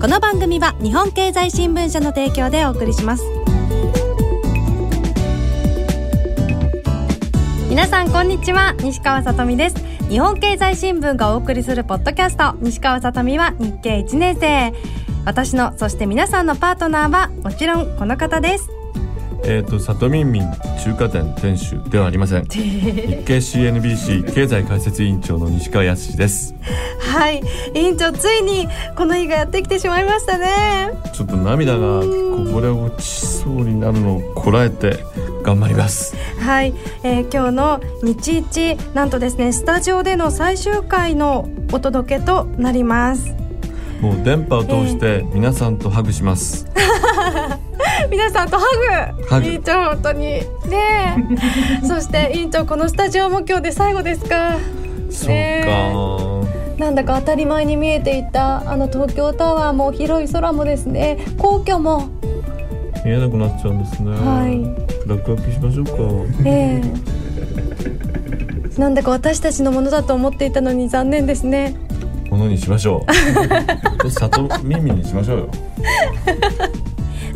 この番組は日本経済新聞社の提供でお送りします。皆さんこんにちは。西川さとみです。日本経済新聞がお送りするポッドキャスト。西川さとみは日経1年生。私のそして皆さんのパートナーはもちろんこの方です。えっ、ー、と里民民中華店店主ではありません。日経 CNBC 経済解説委員長の西川康です。はい委員長ついにこの日がやってきてしまいましたね。ちょっと涙がこぼれ落ちそうになるのをこらえて頑張ります。はい、えー、今日の日一なんとですねスタジオでの最終回のお届けとなります。もう電波を通して皆さんとハグします、えー、皆さんとハグ。委員長本当に。ね そして委員長このスタジオも今日で最後ですか。そうか、なんだか当たり前に見えていたあの東京タワーも広い空もですね。皇居も。見えなくなっちゃうんですね。はい。落書きしましょうか。ええ。ー、なんだか私たちのものだと思っていたのに残念ですね。ものにしましょう。里耳にしましょうよ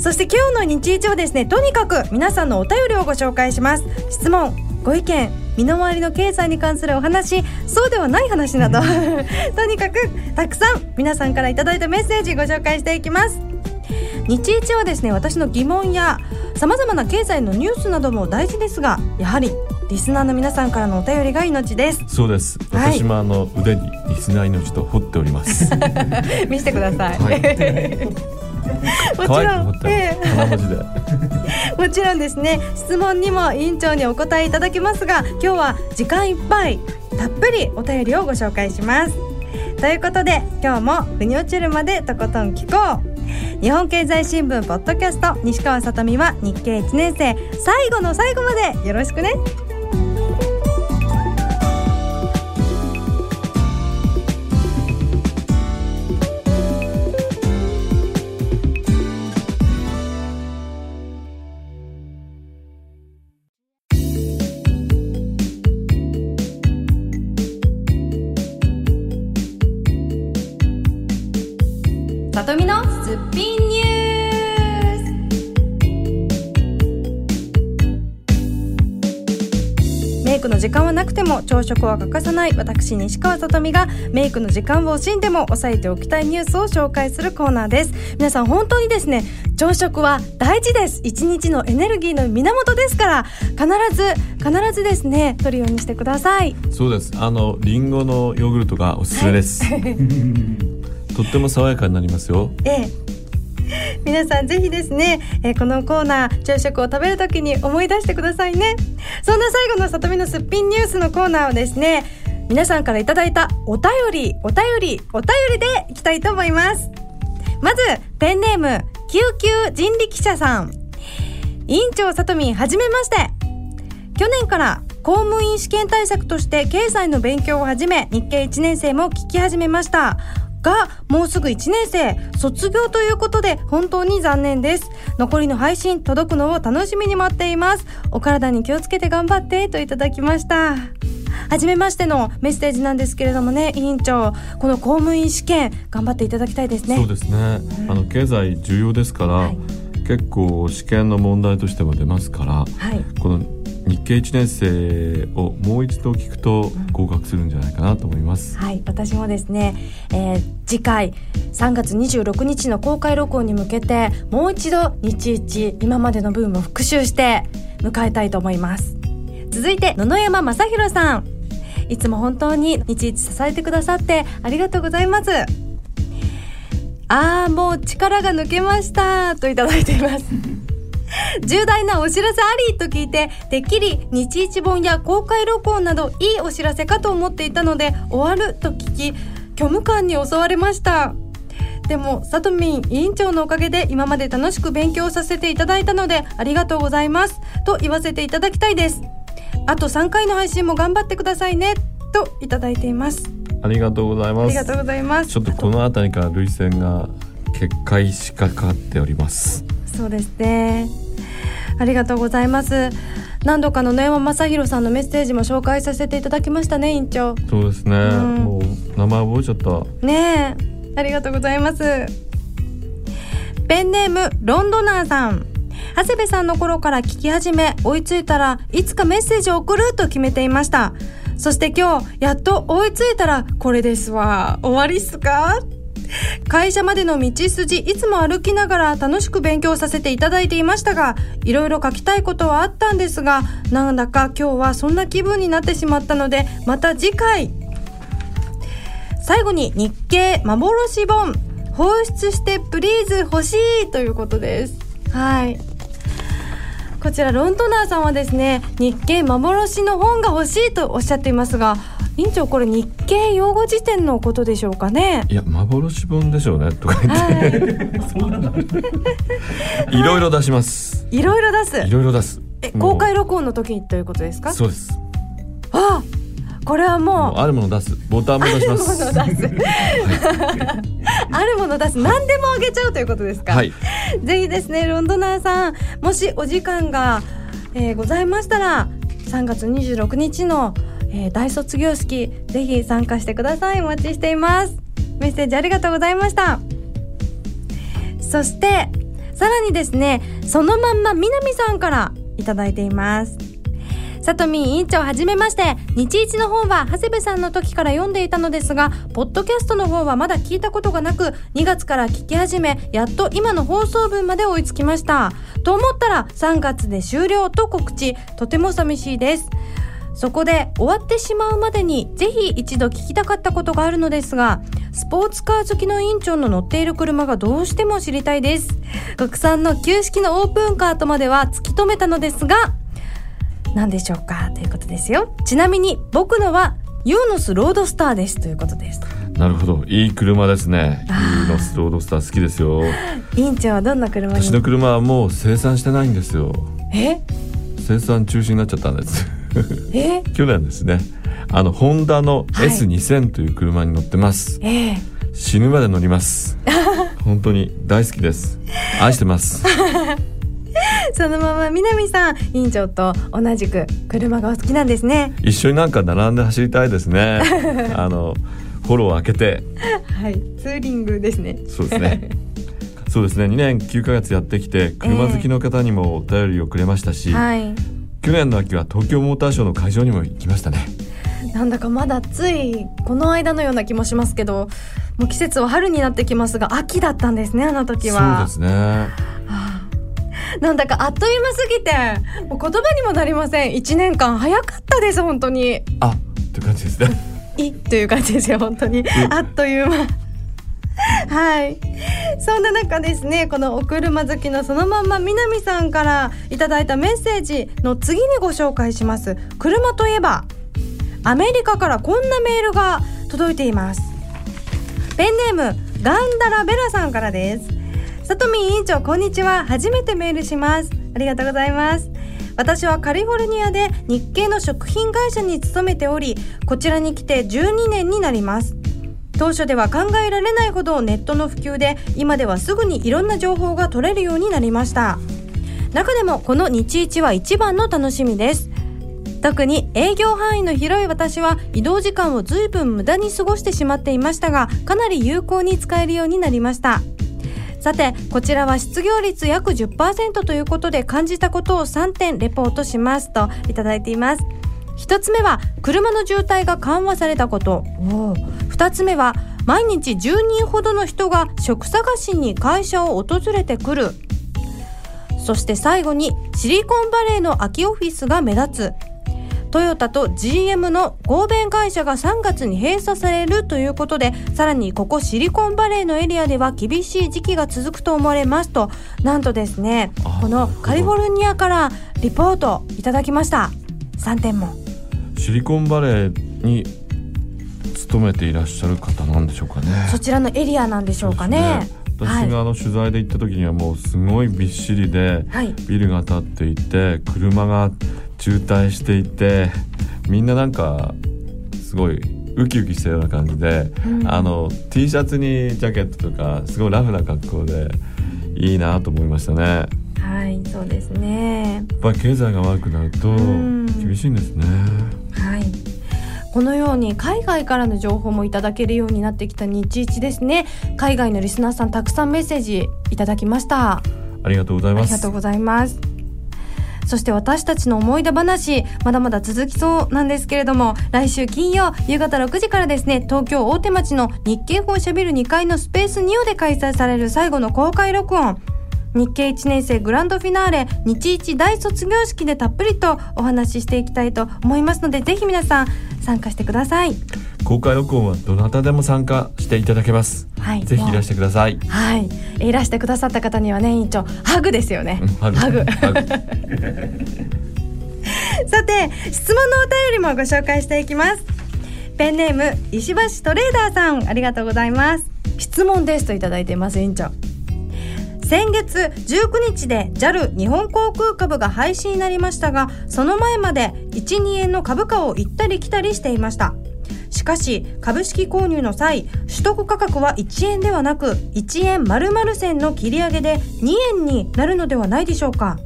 そして今日の日一をですね。とにかく皆さんのお便りをご紹介します。質問ご意見身の回りの経済に関するお話そうではない話など。とにかくたくさん皆さんからいただいたメッセージご紹介していきます。日一はですね私の疑問やさまざまな経済のニュースなども大事ですがやはりリスナーの皆さんからのお便りが命です。そうです。私もあの腕にリスナー命と掘っております。見せてください、はい もちろん、えー、文字で。もちろんですね。質問にも委員長にお答えいただきますが今日は時間いっぱいたっぷりお便りをご紹介します。ということで今日も腑に落ちるまでとことん聞こう。日本経済新聞ポッドキャスト西川さとみは日経1年生。最後の最後までよろしくねも朝食は欠かさない私西川さとみがメイクの時間を惜しんでも抑えておきたいニュースを紹介するコーナーです。皆さん本当にですね朝食は大事です。一日のエネルギーの源ですから必ず必ずですね取るようにしてください。そうです。あのリンゴのヨーグルトがおすすめです、はい。とっても爽やかになりますよ。ええ。皆さんぜひですね、えー、このコーナー朝食を食べるときに思い出してくださいね。そんな最後の里見のすっぴんニュースのコーナーをですね皆さんからいただいたお便りお便りお便りでいきたいと思います。まずペンネーム救急人力車さん。委員長さとみはじめまして。去年から公務員試験対策として経済の勉強を始め日経1年生も聞き始めました。がもうすぐ1年生卒業ということで本当に残念です。残りの配信届くのを楽しみに待っています。お体に気をつけて頑張ってといただきました。初めましてのメッセージなんですけれどもね委員長この公務員試験頑張っていただきたいですね。そうですね、うん、あの経済重要ですから、はい、結構試験の問題としても出ますから、はい、この日経1年生をもう一度聞くと合格するんじゃないかなと思います、うん、はい私もですね、えー、次回3月26日の公開録音に向けてもう一度日一今までの分を復習して迎えたいと思います。続いて野々山正弘さん。いつも本当に日一支えてくださってありがとうございます。あーもう力が抜けましたといただいています。重大なお知らせありと聞いててっきり日一本や公開録音などいいお知らせかと思っていたので終わると聞き虚無感に襲われました。でもさとみん委員長のおかげで今まで楽しく勉強させていただいたのでありがとうございます。と言わせていただきたいです。あと3回の配信も頑張ってくださいね。といただいています。ありがとうございます。ありがとうございます。ちょっとこの辺りから涙腺が決壊しかかっております。そうですねありがとうございます。何度かの野山正弘さんのメッセージも紹介させていただきましたね委員長。そうですね、うん、もう名前覚えちゃった。ねえ。ありがとうございます。ペンネームロンドナーさん。長谷部さんの頃から聞き始め追いついたらいつかメッセージを送ると決めていました。そして今日やっと追いついたらこれですわ。終わりっすか？会社までの道筋いつも歩きながら楽しく勉強させていただいていましたがいろいろ書きたいことはあったんですがなんだか今日はそんな気分になってしまったのでまた次回。最後に日経幻本。放出してプリーズ欲しいということです。はい。こちらロンドナーさんはですね日経幻の本が欲しいとおっしゃっていますが委員長これ日経用語辞典のことでしょうかね？いや幻本でしょうねとか言って、はい、いろいろ出します。いろいろ出す。いろいろ出す。え公開録音の時にということですか？そうです。あこれはもう。あるもの出す。ボタンも出します。あるもの出す、あるもの出す。何でもあげちゃうということですか、はい、ぜひですねロンドナーさんもしお時間が、えー、ございましたら3月26日のえー、大卒業式ぜひ参加してください。お待ちしています。メッセージありがとうございました。そしてさらにですねそのまんま南さんからいただいています。さとみ委員長はじめまして。日一の本は長谷部さんの時から読んでいたのですがポッドキャストの方はまだ聞いたことがなく2月から聞き始めやっと今の放送分まで追いつきました。と思ったら3月で終了と告知。とても寂しいです。そこで終わってしまうまでにぜひ一度聞きたかったことがあるのですがスポーツカー好きの委員長の乗っている車がどうしても知りたいです。国産の旧式のオープンカーとまでは突き止めたのですが何でしょうか？ということですよ。ちなみに僕のはユーノスロードスターですということです。なるほど。いい車ですね。ユーノスロードスター好きですよ。委員長はどんな車私の車はもう生産してないんですよ。え？生産中止になっちゃったんです。え？去年ですね。あのホンダの S2000 という車に乗ってます、え死ぬまで乗ります。本当に大好きです。愛してます。そのまま南さん委員長と同じく車がお好きなんですね。一緒になんか並んで走りたいですね。あのフォローを開けて。はいツーリングですね。そうですねそうですね。2年9ヶ月やってきて車好きの方にもお便りをくれましたし、えーはい。去年の秋は東京モーターショーの会場にも行きましたね。なんだかまだついこの間のような気もしますけどもう季節は春になってきますが秋だったんですねあの時は。そうですね、はあ、なんだかあっという間すぎてもう言葉にもなりません。1年間早かったです本当に。あって感じですね。いという感じですよ本当に。あっという間 はい。そんな中ですねこのお車好きのそのまんま南さんからいただいたメッセージの次にご紹介します。車といえばアメリカからこんなメールが届いています。ペンネームガンダラベラさんからです。さとみ委員長こんにちは。初めてメールします。ありがとうございます。私はカリフォルニアで日系の食品会社に勤めておりこちらに来て12年になります。当初では考えられないほどネットの普及で今ではすぐにいろんな情報が取れるようになりました。中でもこの日一は一番の楽しみです。特に営業範囲の広い私は移動時間を随分無駄に過ごしてしまっていましたがかなり有効に使えるようになりました。さてこちらは失業率約10%ということで感じたことを3点レポートしますといただいています。1つ目は車の渋滞が緩和されたこと。2つ目は毎日10人ほどの人が職探しに会社を訪れてくる。そして最後にシリコンバレーの空きオフィスが目立つ。トヨタと GM の合弁会社が3月に閉鎖されるということでさらにここシリコンバレーのエリアでは厳しい時期が続くと思われますとなんとですねこのカリフォルニアからリポートいただきました。3点も。シリコンバレーに勤めていらっしゃる方なんでしょうかね。そちらのエリアなんでしょうかね。私があの取材で行った時にはもうすごいびっしりで、ビルが建っていて車が渋滞していてみんななんかすごいウキウキしたような感じで、うん、あの T シャツにジャケットとかすごいラフな格好でいいなと思いましたね。はいそうですね。やっぱり経済が悪くなると厳しいんですね。はいこのように海外からの情報もいただけるようになってきた日一ですね。海外のリスナーさんたくさんメッセージいただきました。ありがとうございます。ありがとうございます。そして私たちの思い出話まだまだ続きそうなんですけれども来週金曜夕方6時からですね東京大手町の日経本社ビル2階のスペースニオで開催される最後の公開録音日経1年生グランドフィナーレ日一大卒業式でたっぷりとお話ししていきたいと思いますのでぜひ皆さん参加してください。公開録音はどなたでも参加していただけます、はい、ぜひいらしてください。はい。いらしてくださった方にはね委員長ハグですよね、ハグ。さて質問のお便りもご紹介していきます。ペンネーム石橋トレーダーさんありがとうございます。質問ですといただいています委員長先月19日で JAL 日本航空株が廃止になりましたがその前まで12円の株価を行ったり来たりしていました。しかし株式購入の際取得価格は1円ではなく1円丸々線の切り上げで2円になるのではないでしょうか。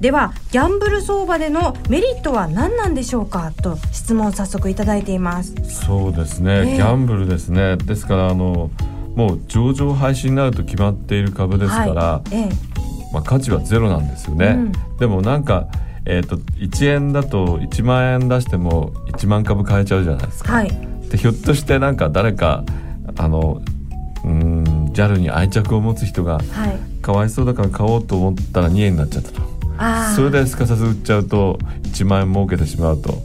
ではギャンブル相場でのメリットは何なんでしょうか？と質問早速いただいています。そうですね、えー、ギャンブルですね。ですからあのもう上場廃止になると決まっている株ですから、はいええ、まあ、価値はゼロなんですよね。うん、でもなんかえーと、1円だと1万円出しても1万株買えちゃうじゃないですか。はい、でひょっとしてなんか誰かあのうん JAL に愛着を持つ人が、はい、かわいそうだから買おうと思ったら2円になっちゃったと。それですかさず売っちゃうと1万円儲けてしまうと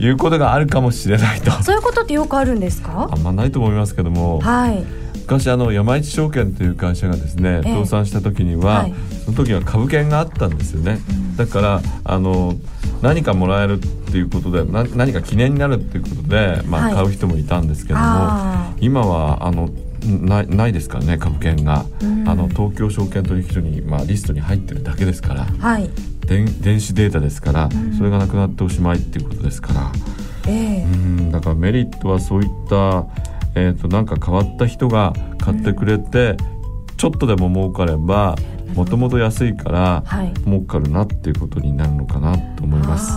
いうことがあるかもしれないと。そういうことってよくあるんですか？あんまないと思いますけども、はい、昔あの山一証券という会社がですね、倒産した時には、はい、その時は株券があったんですよね、うん、だからあの何かもらえるっていうことでな何か記念になるっていうことで、まあ、買う人もいたんですけども、はい、今はあのないないですからね株券が、うん、あの東京証券取引所に、まあ、リストに入ってるだけですから、はい、電子データですから、うん、それがなくなっておしまいっていうことですから、えー、うんだからメリットはそういったえーと、なんか変わった人が買ってくれて、うん、ちょっとでも儲かればもともと安いから儲かるなっていうことになるのかなと思います。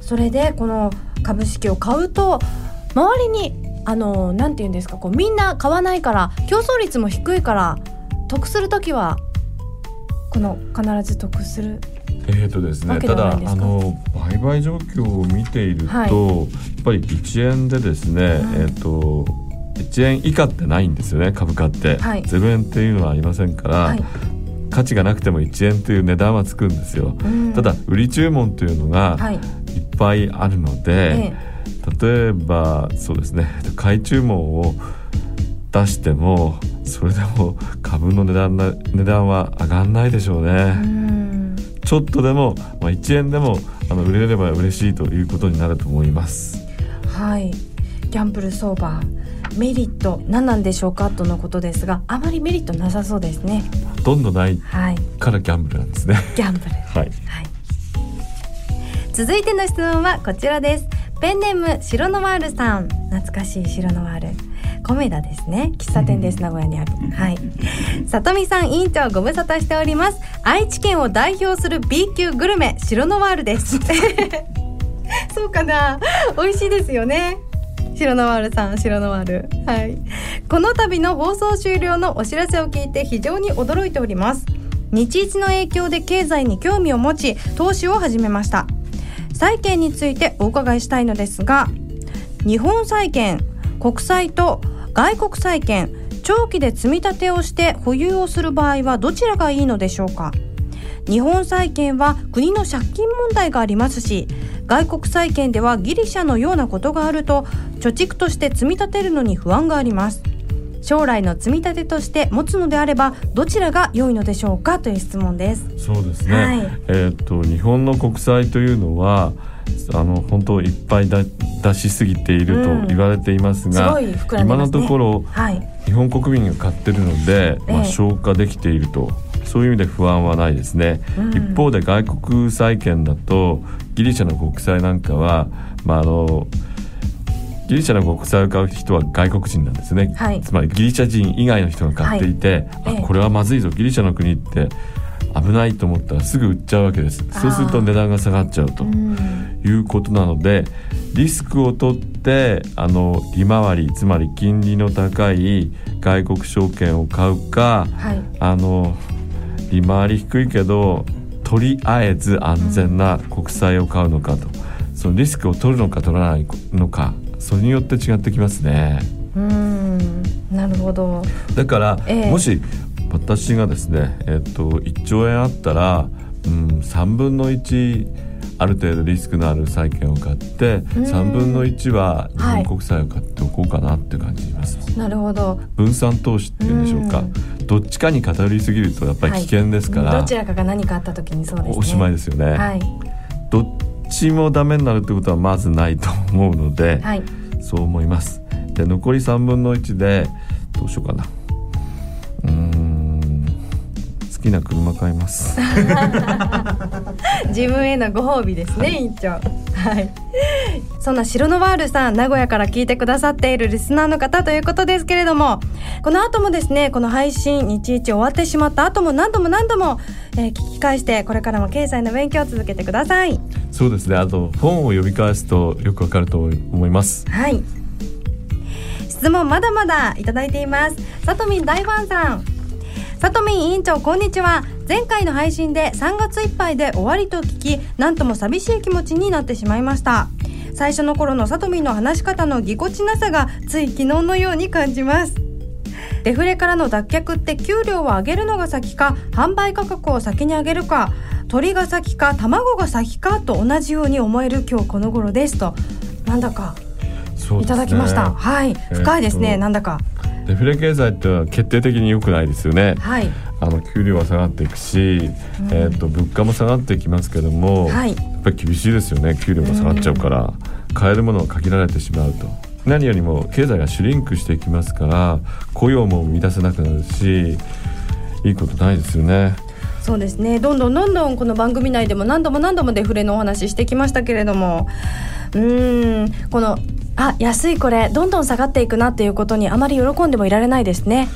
それでこの株式を買うと周りにあのなんて言うんですかこうみんな買わないから競争率も低いから得する時はこの必ず得するえーとですね、ただあの売買状況を見ていると、はい、やっぱり1円でですね、うん、えーと1円以下ってないんですよね株価って、はい、0円っていうのはありませんから、はい、価値がなくても1円という値段はつくんですよ、うん、ただ売り注文というのがい。っぱいあるので、例えばそうですね買い注文を出してもそれでも株の値段な値段は上がらないでしょうね、うん、ちょっとでも、まあ、1円でもあの売れれば嬉しいということになると思います。はい。ギャンブル相場メリット何なんでしょうかとのことですがあまりメリットなさそうですね。ほとんどないからギャンブルなんですね、ギャンブル。はい、はい、続いての質問はこちらです。ペンネーム白ノワールさん。懐かしい白ノワール。コメダですね。喫茶店です、名古屋にある。はい。里見さん委員長ご無沙汰しております。愛知県を代表する B 級グルメ白ノワールです。そうかな。美味しいですよね白ノワールさん白ノワールはい。この度の放送終了のお知らせを聞いて非常に驚いております。日一の影響で経済に興味を持ち投資を始めました。債券についてお伺いしたいのですが日本債券国債と外国債券長期で積み立てをして保有をする場合はどちらがいいのでしょうか。日本債券は国の借金問題がありますし外国債券ではギリシャのようなことがあると貯蓄として積み立てるのに不安があります。将来の積み立てとして持つのであればどちらが良いのでしょうか？という質問です。そうですね、はい、えっ、と日本の国債というのはあの本当いっぱい出しすぎていると言われていますが、うんすね、今のところ、はい、日本国民が買ってるので、まあ、消化できていると。そういう意味で不安はないですね、うん、一方で外国債券だとギリシャの国債なんかは、まあ、あのギリシャの国債を買う人は外国人なんですね、はい、つまりギリシャ人以外の人が買っていて、はい、あこれはまずいぞ。ギリシャの国って危ないと思ったらすぐ売っちゃうわけです。そうすると値段が下がっちゃうということなのでリスクを取ってあの利回りつまり金利の高い外国証券を買うか、はい、あの利回り低いけどとりあえず安全な国債を買うのかと、そのリスクを取るのか取らないのか。それによって違ってきますね。うん。なるほど。だから、えー、もし私がですね、えーと、と1兆円あったら、うん、3分の1ある程度リスクのある債券を買って3分の1は日本国債を買っておこうかなって感じます、はい、なるほど。分散投資っていうんでしょうか。どっちかに偏りすぎるとやっぱり危険ですから、はい、どちらかが何かあった時にそうです、ね、おしまいですよね、はい、どっちもダメになるってことはまずないと思うので、はい、そう思います。で残り3分の1でどうしようかな。うん。好きな車買います。自分へのご褒美ですね、はい、院長はい。そんな白ノワールさん名古屋から聞いてくださっているリスナーの方ということですけれどもこの後もですねこの配信日一終わってしまった後も何度も何度も、えー、聞き返してこれからも経済の勉強を続けてください。そうですね。あと本を読み返すとよくわかると思います。はい。質問まだまだいただいています。さとみん大ファンさんさとみん委員長こんにちは。前回の配信で3月いっぱいで終わりと聞きなんとも寂しい気持ちになってしまいました。最初の頃のさとみんの話し方のぎこちなさがつい昨日のように感じます。デフレからの脱却って給料を上げるのが先か販売価格を先に上げるか鳥が先か卵が先かと同じように思える今日この頃ですと。なんだかいただきました、ね、はい。深いですね、えー、なんだかデフレ経済っては決定的に良くないですよね。はい。あの給料は下がっていくし、うん、えっ、ー、と物価も下がっていきますけども、はい、やっぱり厳しいですよね。給料が下がっちゃうから、うん、買えるものは限られてしまうと。何よりも経済がシュリンクしていきますから雇用も生み出せなくなるしいいことないですよね。そうですねどんどんどんどんこの番組内でも何度も何度もデフレのお話してきましたけれどもうんこのあ安いこれどんどん下がっていくなっていうことにあまり喜んでもいられないですね。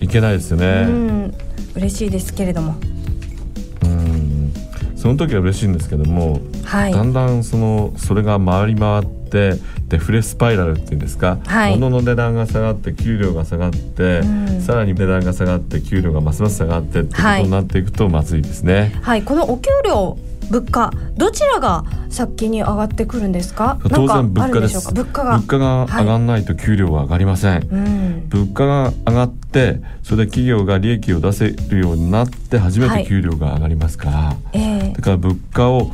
いけないですよね。うん嬉しいですけれども。うん。その時は嬉しいんですけども、はい、だんだんそのそれが回り回ってデフレスパイラルっていうんですか、はい、物の値段が下がって給料が下がって、うん、さらに値段が下がって給料がますます下がってってことになっていくとまずいですね。はい、はい、このお給料物価どちらが先に上がってくるんですか？当然物価です。物価が。物価が上がらないと給料は上がりません、はいうん、物価が上がってそれで企業が利益を出せるようになって初めて給料が上がりますから、はいえ。ー、だから物価を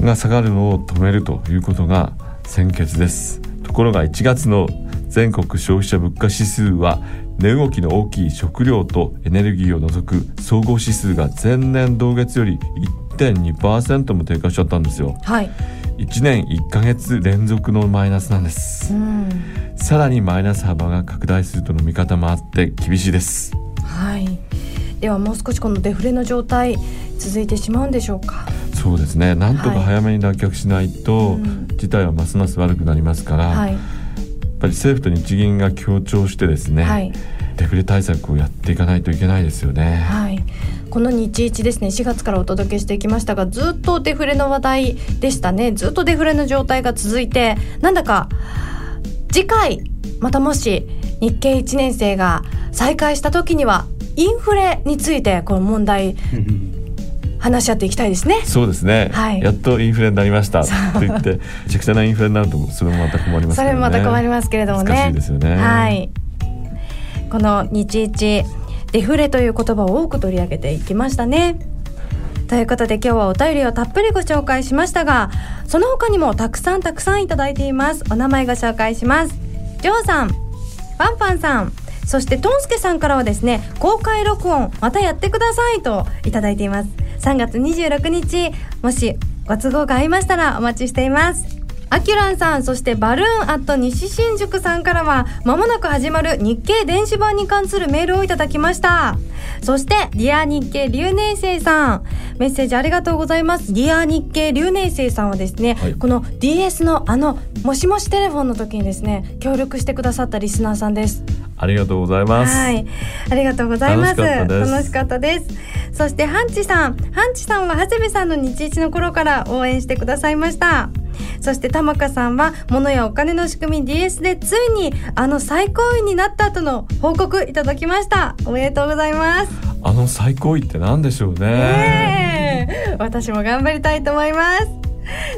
が下がるのを止めるということが先決です。ところが1月の全国消費者物価指数は値動きの大きい食料とエネルギーを除く総合指数が前年同月より1.2%も低下しちゃったんですよ。はい。1年1か月連続のマイナスなんです。さらにマイナス幅が拡大するとの見方もあって厳しいです。はい。ではもう少しこのデフレの状態続いてしまうんでしょうか？そうですね。なんとか早めに脱却しないと、はい、事態はますます悪くなりますから、はい、やっぱり政府と日銀が協調してですね。はいデフレ対策をやっていかないといけないですよね。はい、この日一ですね4月からお届けしてきましたがずっとデフレの話題でしたねずっとデフレの状態が続いてなんだか次回またもし日経1年生が再開した時にはインフレについてこの問題 話し合っていきたいですね。そうですね。はい、やっとインフレになりましたと言って、めちゃくちゃなインフレになるとそれもまた困ります、ね、それもまた困りますけれどもね。難しいですよね。はい。この日一デフレという言葉を多く取り上げていきましたね。ということで今日はお便りをたっぷりご紹介しましたがその他にもたくさんたくさんいただいています。お名前ご紹介します。ジョーさんパンパンさんそしてトンスケさんからはですね公開録音またやってくださいといただいています。3月26日もしご都合が合いましたらお待ちしています。アキュランさん、そしてバルーンアット西新宿さんからは、まもなく始まる日経電子版に関するメールをいただきました。そして、 Dear 日経流年生さん、メッセージありがとうございます。 Dear 日経流年生さんはですね、はい、この DS のあの、もしもしテレフォンの時にですね、協力してくださったリスナーさんです。ありがとうございます。はい、ありがとうございます。楽しかったです。そしてハンチさん、ハンチさんは長谷部さんの日一の頃から応援してくださいました。そして玉香さんは物やお金の仕組み DS でついにあの最高位になった後の報告いただきましたおめでとうございますあの最高位って何でしょうね、私も頑張りたいと思います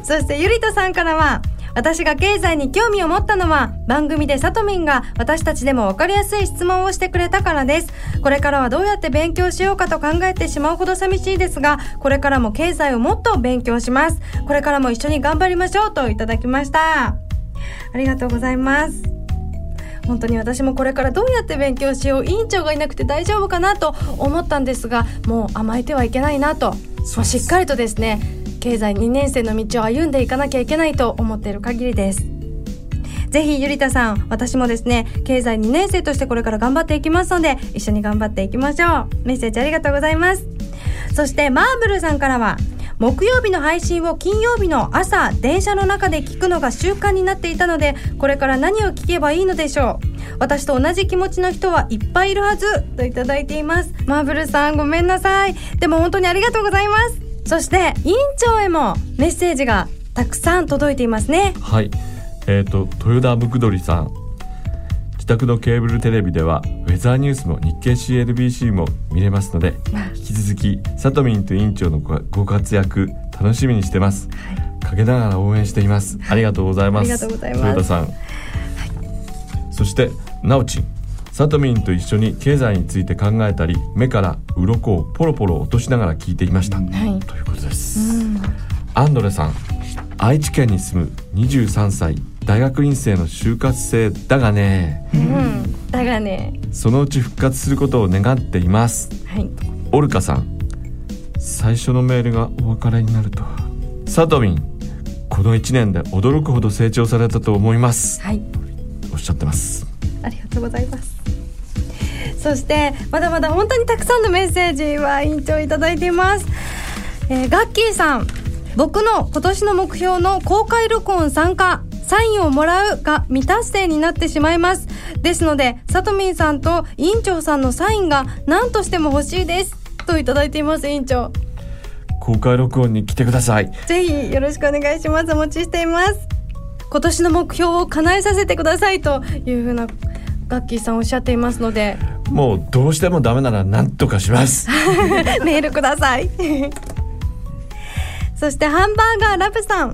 そしてゆりとさんからは私が経済に興味を持ったのは番組でさとみんが私たちでも分かりやすい質問をしてくれたからです。これからはどうやって勉強しようかと考えてしまうほど寂しいですがこれからも経済をもっと勉強します。これからも一緒に頑張りましょうといただきました。ありがとうございます。本当に私もこれからどうやって勉強しよう委員長がいなくて大丈夫かなと思ったんですがもう甘えてはいけないなと。しっかりとですね経済2年生の道を歩んでいかなきゃいけないと思っている限りです。ぜひゆりたさん私もですね経済2年生としてこれから頑張っていきますので一緒に頑張っていきましょう。メッセージありがとうございます。そしてマーブルさんからは木曜日の配信を金曜日の朝電車の中で聞くのが習慣になっていたのでこれから何を聞けばいいのでしょう。私と同じ気持ちの人はいっぱいいるはずといただいています。マーブルさんごめんなさい。でも本当にありがとうございます。そして委員長へもメッセージがたくさん届いていますね。はい。えっ、ー、と豊田むくどりさん。自宅のケーブルテレビではウェザーニュースも日経 CLBC も見れますので、引き続きさとみんと委員長のご活躍楽しみにしてます、はい、陰ながら応援しています。ありがとうございます、ありがとうございます。豊田さん、はい、そしてなおちんさとみんと一緒に経済について考えたり目から鱗をポロポロ落としながら聞いていました、はい、ということです、アンドレさん愛知県に住む23歳大学院生の就活生だがね、うん、だがね。そのうち復活することを願っています、はい、オルカさん最初のメールがお別れになると。さとみんこの1年で驚くほど成長されたと思います、はい、おっしゃってます。ありがとうございますそしてまだまだ本当にたくさんのメッセージは委員長いただいています、えー、ガッキーさん僕の今年の目標の公開録音参加サインをもらうが未達成になってしまいます。ですのでさとみんさんと委員長さんのサインが何としても欲しいです。といただいています委員長。公開録音に来てください。ぜひよろしくお願いします。お待ちしています。今年の目標を叶えさせてくださいというふうなガッキーさんおっしゃっていますのでもうどうしてもダメなら何とかします。メールください。そしてハンバーガーラブさん。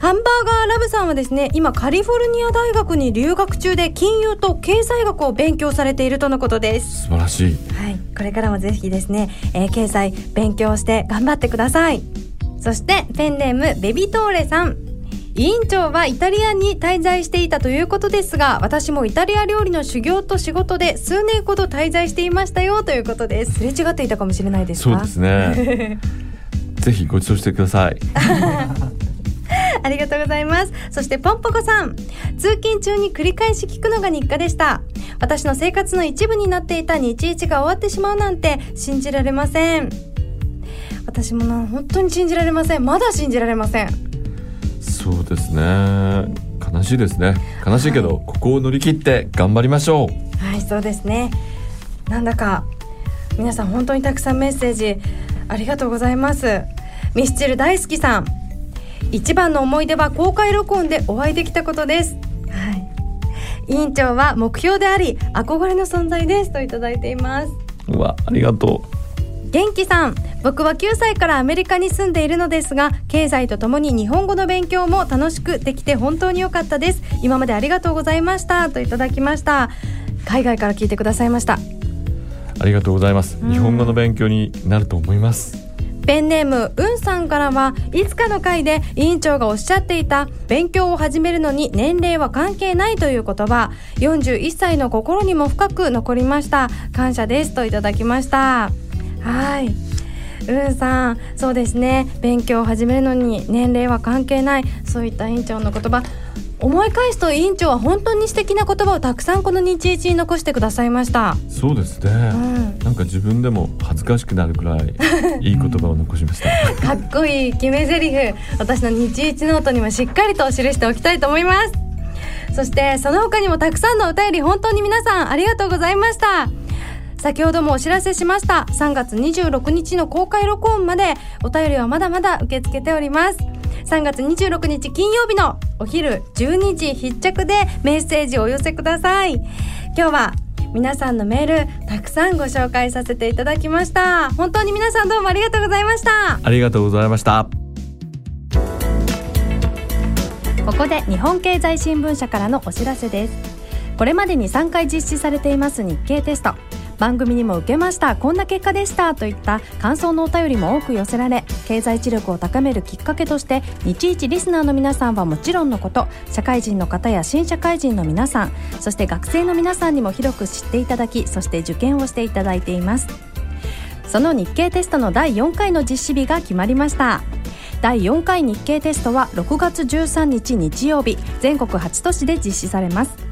ハンバーガーラブさんはですね今カリフォルニア大学に留学中で金融と経済学を勉強されているとのことです。素晴らしい。はいこれからもぜひですね、えー、経済勉強して頑張ってください。そしてペンネームベビトーレさん委員長はイタリアに滞在していたということですが私もイタリア料理の修行と仕事で数年ほど滞在していましたよということです。すれ違っていたかもしれないですそうですね。ぜひご馳走してください。ありがとうございます。そしてポンポコさん。通勤中に繰り返し聞くのが日課でした。私の生活の一部になっていた日一が終わってしまうなんて信じられません。私もな本当に信じられません。まだ信じられませんそうですね。悲しいですね。悲しいけど、はい、ここを乗り切って頑張りましょう。はいそうですね。なんだか皆さん本当にたくさんメッセージありがとうございます。ミスチル大好きさん。一番の思い出は公開録音でお会いできたことです。はい。委員長は目標であり憧れの存在ですといただいています。うわありがとう元気さん。僕は9歳からアメリカに住んでいるのですが経済とともに日本語の勉強も楽しくできて本当に良かったです。今までありがとうございました。といただきました。海外から聞いてくださいました。ありがとうございます、日本語の勉強になると思います。ペンネームうんさんからはいつかの回で委員長がおっしゃっていた勉強を始めるのに年齢は関係ないという言葉。41歳の心にも深く残りました。感謝です。といただきましたはい。うんさんそうですね。勉強を始めるのに年齢は関係ない。そういった委員長の言葉思い返すと委員長は本当に素敵な言葉をたくさんこの日一に残してくださいました。そうですね、うん、なんか自分でも恥ずかしくなるくらいいい言葉を残しました。かっこいい決め台詞。私の日一ノートにもしっかりと記しておきたいと思います。そしてその他にもたくさんのお便り本当に皆さんありがとうございました先ほどもお知らせしました。3月26日の公開録音までお便りはまだまだ受け付けております。3月26日金曜日のお昼12時必着でメッセージをお寄せください。今日は皆さんのメールたくさんご紹介させていただきました。本当に皆さんどうもありがとうございました。ありがとうございました。ここで日本経済新聞社からのお知らせです。これまでに3回実施されています日経テスト番組にも受けました。こんな結果でした。といった感想のお便りも多く寄せられ経済知力を高めるきっかけとして日一リスナーの皆さんはもちろんのこと社会人の方や新社会人の皆さんそして学生の皆さんにも広く知っていただきそして受験をしていただいています。その日経テストの第4回の実施日が決まりました。第4回日経テストは6月13日日曜日全国8都市で実施されます。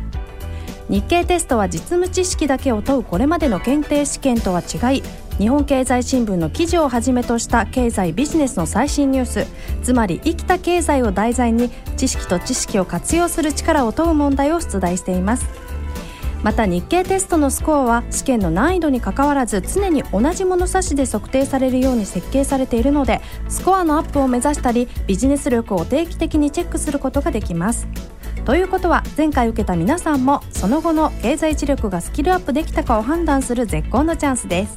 日経テストは実務知識だけを問うこれまでの検定試験とは違い日本経済新聞の記事をはじめとした経済ビジネスの最新ニュースつまり生きた経済を題材に知識と知識を活用する力を問う問題を出題しています。また日経テストのスコアは試験の難易度にかかわらず常に同じ物差しで測定されるように設計されているのでスコアのアップを目指したりビジネス力を定期的にチェックすることができます。ということは前回受けた皆さんもその後の経済知力がスキルアップできたかを判断する絶好のチャンスです。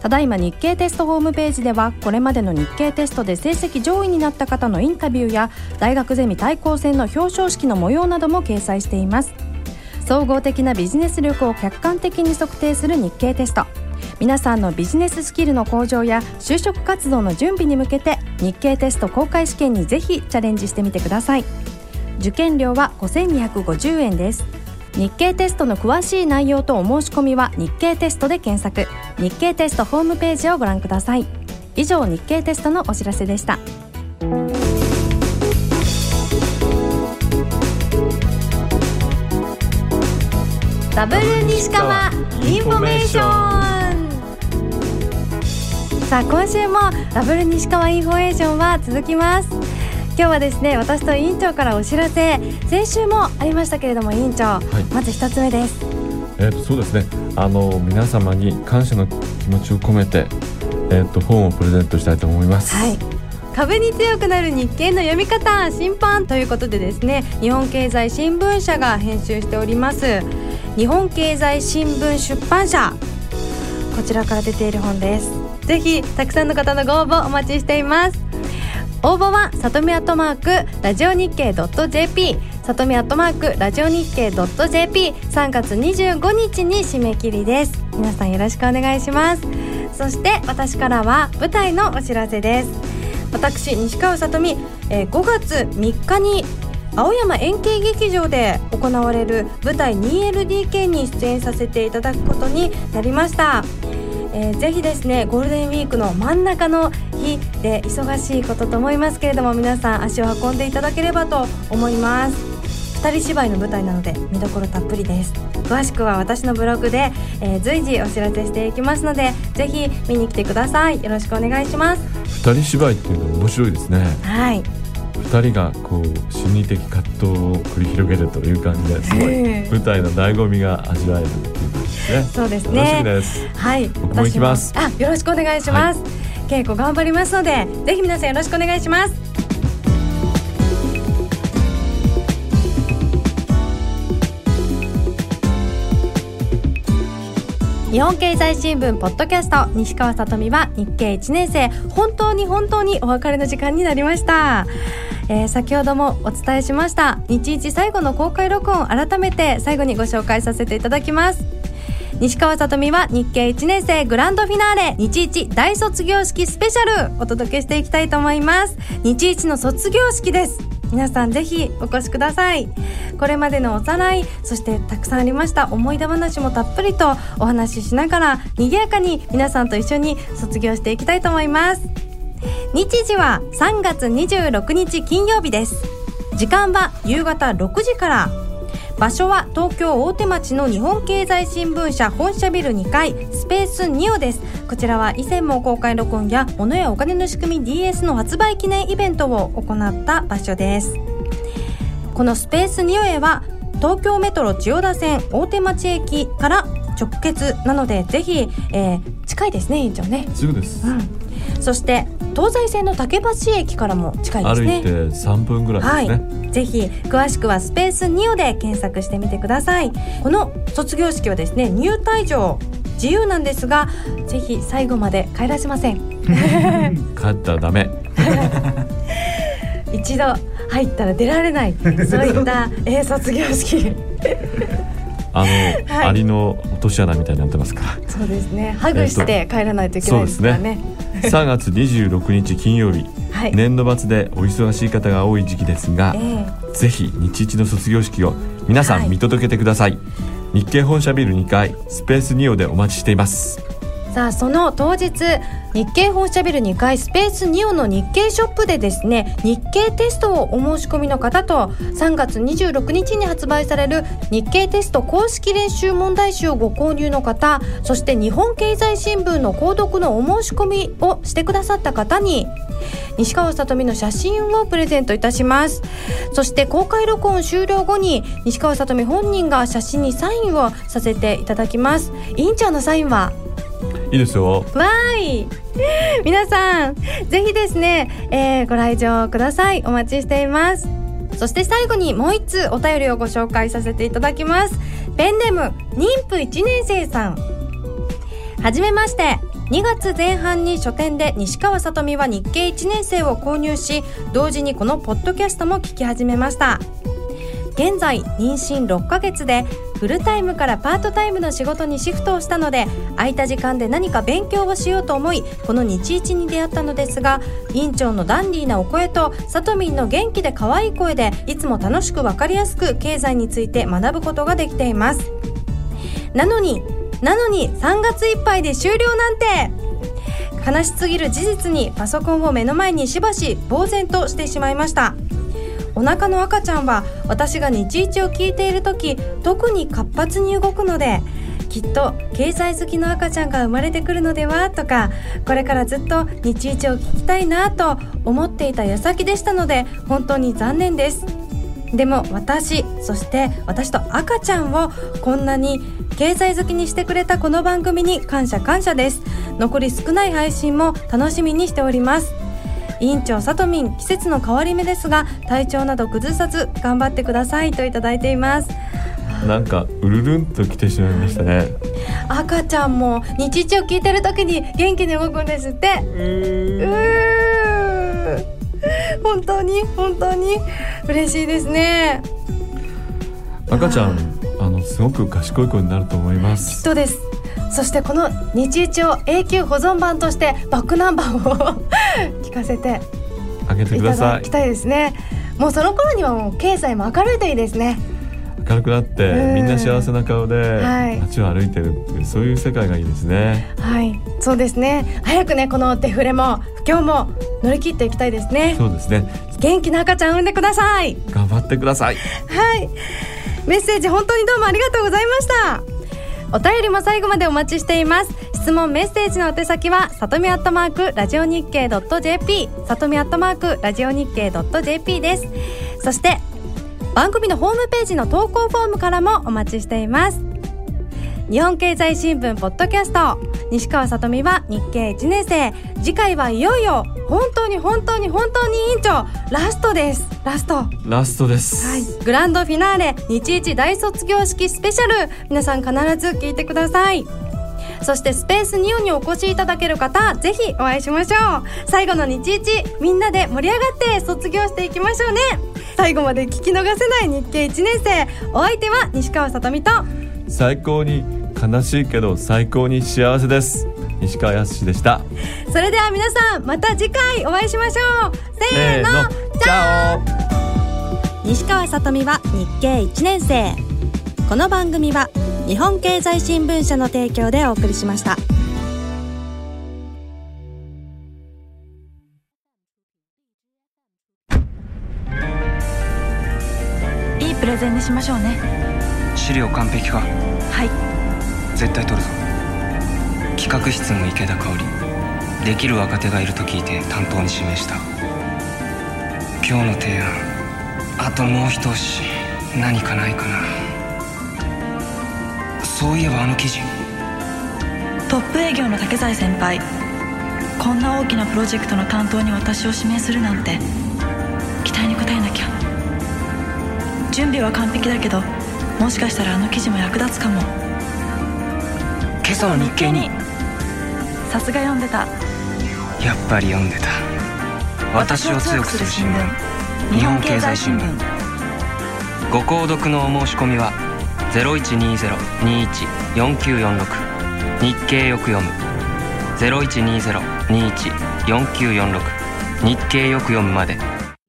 ただいま日経テストホームページではこれまでの日経テストで成績上位になった方のインタビューや大学ゼミ対抗戦の表彰式の模様なども掲載しています。総合的なビジネス力を客観的に測定する日経テスト。皆さんのビジネススキルの向上や就職活動の準備に向けて日経テスト公開試験にぜひチャレンジしてみてください。受験料は5250円です。日経テストの詳しい内容とお申し込みは日経テストで検索。日経テストホームページをご覧ください。以上日経テストのお知らせでした。ダブル西川インフォメーション。さあ今週もダブル西川インフォメーションは続きます。今日はですね私と委員長からお知らせ先週もありましたけれども委員長、はい、まず一つ目です。えーと、そうですね。あの皆様に感謝の気持ちを込めてえっ、ー、と本をプレゼントしたいと思います。はい。株に強くなる日経の読み方新版ということでですね日本経済新聞社が編集しております日本経済新聞出版社。こちらから出ている本です。ぜひたくさんの方のご応募お待ちしています応募はさとみアットマークラジオ日経 .jp さとみアットマークラジオ日経 .jp3 月25日に締め切りです。皆さんよろしくお願いします。そして私からは舞台のお知らせです。私西川さとみ、えー、5月3日に青山円形劇場で行われる舞台 2LDK に出演させていただくことになりました。えー、ぜひですねゴールデンウィークの真ん中の日で忙しいことと思いますけれども皆さん足を運んでいただければと思います。二人芝居の舞台なので見どころたっぷりです。詳しくは私のブログで、えー、随時お知らせしていきますのでぜひ見に来てください。よろしくお願いします。二人芝居っていうのは面白いですね。はい二人がこう心理的葛藤を繰り広げるという感じですごい舞台の醍醐味が味わえるっていうね。そうですね。ですはい。僕も行きます。あ、よろしくお願いします。はい、稽古頑張りますので、ぜひ皆さんよろしくお願いします。日本経済新聞ポッドキャスト西川さとみは日経1年生本当に本当にお別れの時間になりました、えー、先ほどもお伝えしました日一最後の公開録音改めて最後にご紹介させていただきます。西川さとみは日経1年生グランドフィナーレ日一大卒業式スペシャルお届けしていきたいと思います。日一の卒業式です。皆さんぜひお越しください。これまでのおさらいそしてたくさんありました思い出話もたっぷりとお話ししながら賑やかに皆さんと一緒に卒業していきたいと思います。日時は3月26日金曜日です。時間は夕方6時から。場所は東京大手町の日本経済新聞社本社ビル2階スペースニオです。こちらは以前も公開録音や物やお金の仕組み DS の発売記念イベントを行った場所です。このスペースニオへは東京メトロ千代田線大手町駅から直結なのでぜひ、えー、近いですね委員長ね。すぐです、うん、そして東西線の竹橋駅からも近いですね。歩いて3分ぐらいですね、はい、ぜひ詳しくはスペースニオで検索してみてください。この卒業式はですね入退場自由なんですがぜひ最後まで帰らせません。帰ったらダメ。一度入ったら出られない。そういった、えー、卒業式あの、はい、アリの落とし穴みたいになってますから。そうですね。ハグして帰らないといけないですからね、えー、3月26日金曜日、はい、年度末でお忙しい方が多い時期ですが、えー、ぜひ日一の卒業式を皆さん見届けてください、はい、日経本社ビル2階スペース2オでお待ちしていますさあその当日日経本社ビル2階スペース2オの日経ショップでですね日経テストをお申し込みの方と3月26日に発売される日経テスト公式練習問題集をご購入の方そして日本経済新聞の購読のお申し込みをしてくださった方に西川さとみの写真をプレゼントいたします。そして公開録音終了後に西川さとみ本人が写真にサインをさせていただきます。委員長のサインは？いいですよ。わーい。皆さんぜひですね、えー、ご来場ください。お待ちしています。そして最後にもう一通お便りをご紹介させていただきます。ペンネーム妊婦1年生さん。はじめまして。2月前半に書店で西川さとみは日経1年生を購入し同時にこのポッドキャストも聞き始めました。現在妊娠6ヶ月でフルタイムからパートタイムの仕事にシフトをしたので空いた時間で何か勉強をしようと思いこの日一に出会ったのですが院長のダンディーなお声とさとみんの元気で可愛い声でいつも楽しく分かりやすく経済について学ぶことができています。なのになのに3月いっぱいで終了なんて!悲しすぎる事実にパソコンを目の前にしばし呆然としてしまいました。お腹の赤ちゃんは私が日一を聞いている時特に活発に動くのできっと経済好きの赤ちゃんが生まれてくるのではとかこれからずっと日一を聞きたいなと思っていた矢先でしたので本当に残念です。でも私そして私と赤ちゃんをこんなに経済好きにしてくれたこの番組に感謝感謝です。残り少ない配信も楽しみにしております。委員長さとみん季節の変わり目ですが体調など崩さず頑張ってくださいといただいています。なんかうるるんと来てしまいましたね。赤ちゃんも日一を聞いてる時に元気に動くんですって。う本当に本当に。嬉しいですね。赤ちゃんあのすごく賢い子になると思います。きっとですそしてこの日一を永久保存版としてバックナンバーを 聞かせてあげてください。いたいですね。もうその頃にはもう経済も明るいといいですね。明るくなってみんな幸せな顔で街を歩いてるっていう、そういう世界がいいですね。はい。そうですね。早くねこのデフレも不況も乗り切っていきたいですね。そうですね。元気な赤ちゃん産んでください。頑張ってください。はい。メッセージ本当にどうもありがとうございましたお便りも最後までお待ちしています。質問メッセージの宛先はさとみアットマークラジオ日経 .jp さとみアットマークラジオ日経 .jp です。そして番組のホームページの投稿フォームからもお待ちしています。日本経済新聞ポッドキャスト西川さとみは日経1年生。次回はいよいよ本当に本当に本当に委員長ラストです。ラスト。ラストです、はい、グランドフィナーレ日一大卒業式スペシャル。皆さん必ず聞いてください。そしてスペースニオにお越しいただける方ぜひお会いしましょう。最後の日一みんなで盛り上がって卒業していきましょうね。最後まで聞き逃せない日経1年生。お相手は西川さとみと。最高に悲しいけど最高に幸せです西川康でした。それでは皆さんまた次回お会いしましょう。せーのチャオ西川さとみは日経1年生。この番組は日本経済新聞社の提供でお送りしました。いいプレゼンにしましょうね。資料完璧か。はい。絶対取るぞ企画室の池田香織。できる若手がいると聞いて担当に指名した。今日の提案。あともう一押し。何かないかな。そういえばあの記事。トップ営業の竹財先輩。こんな大きなプロジェクトの担当に私を指名するなんて。期待に応えなきゃ。準備は完璧だけどもしかしたらあの記事も役立つかも。今朝の日経にさすが読んでた。やっぱり読んでた。私を強くする新聞。日本経済新聞。ご購読のお申し込みは0120-21-4946日経よく読む。0120-21-4946日経よく読むまで。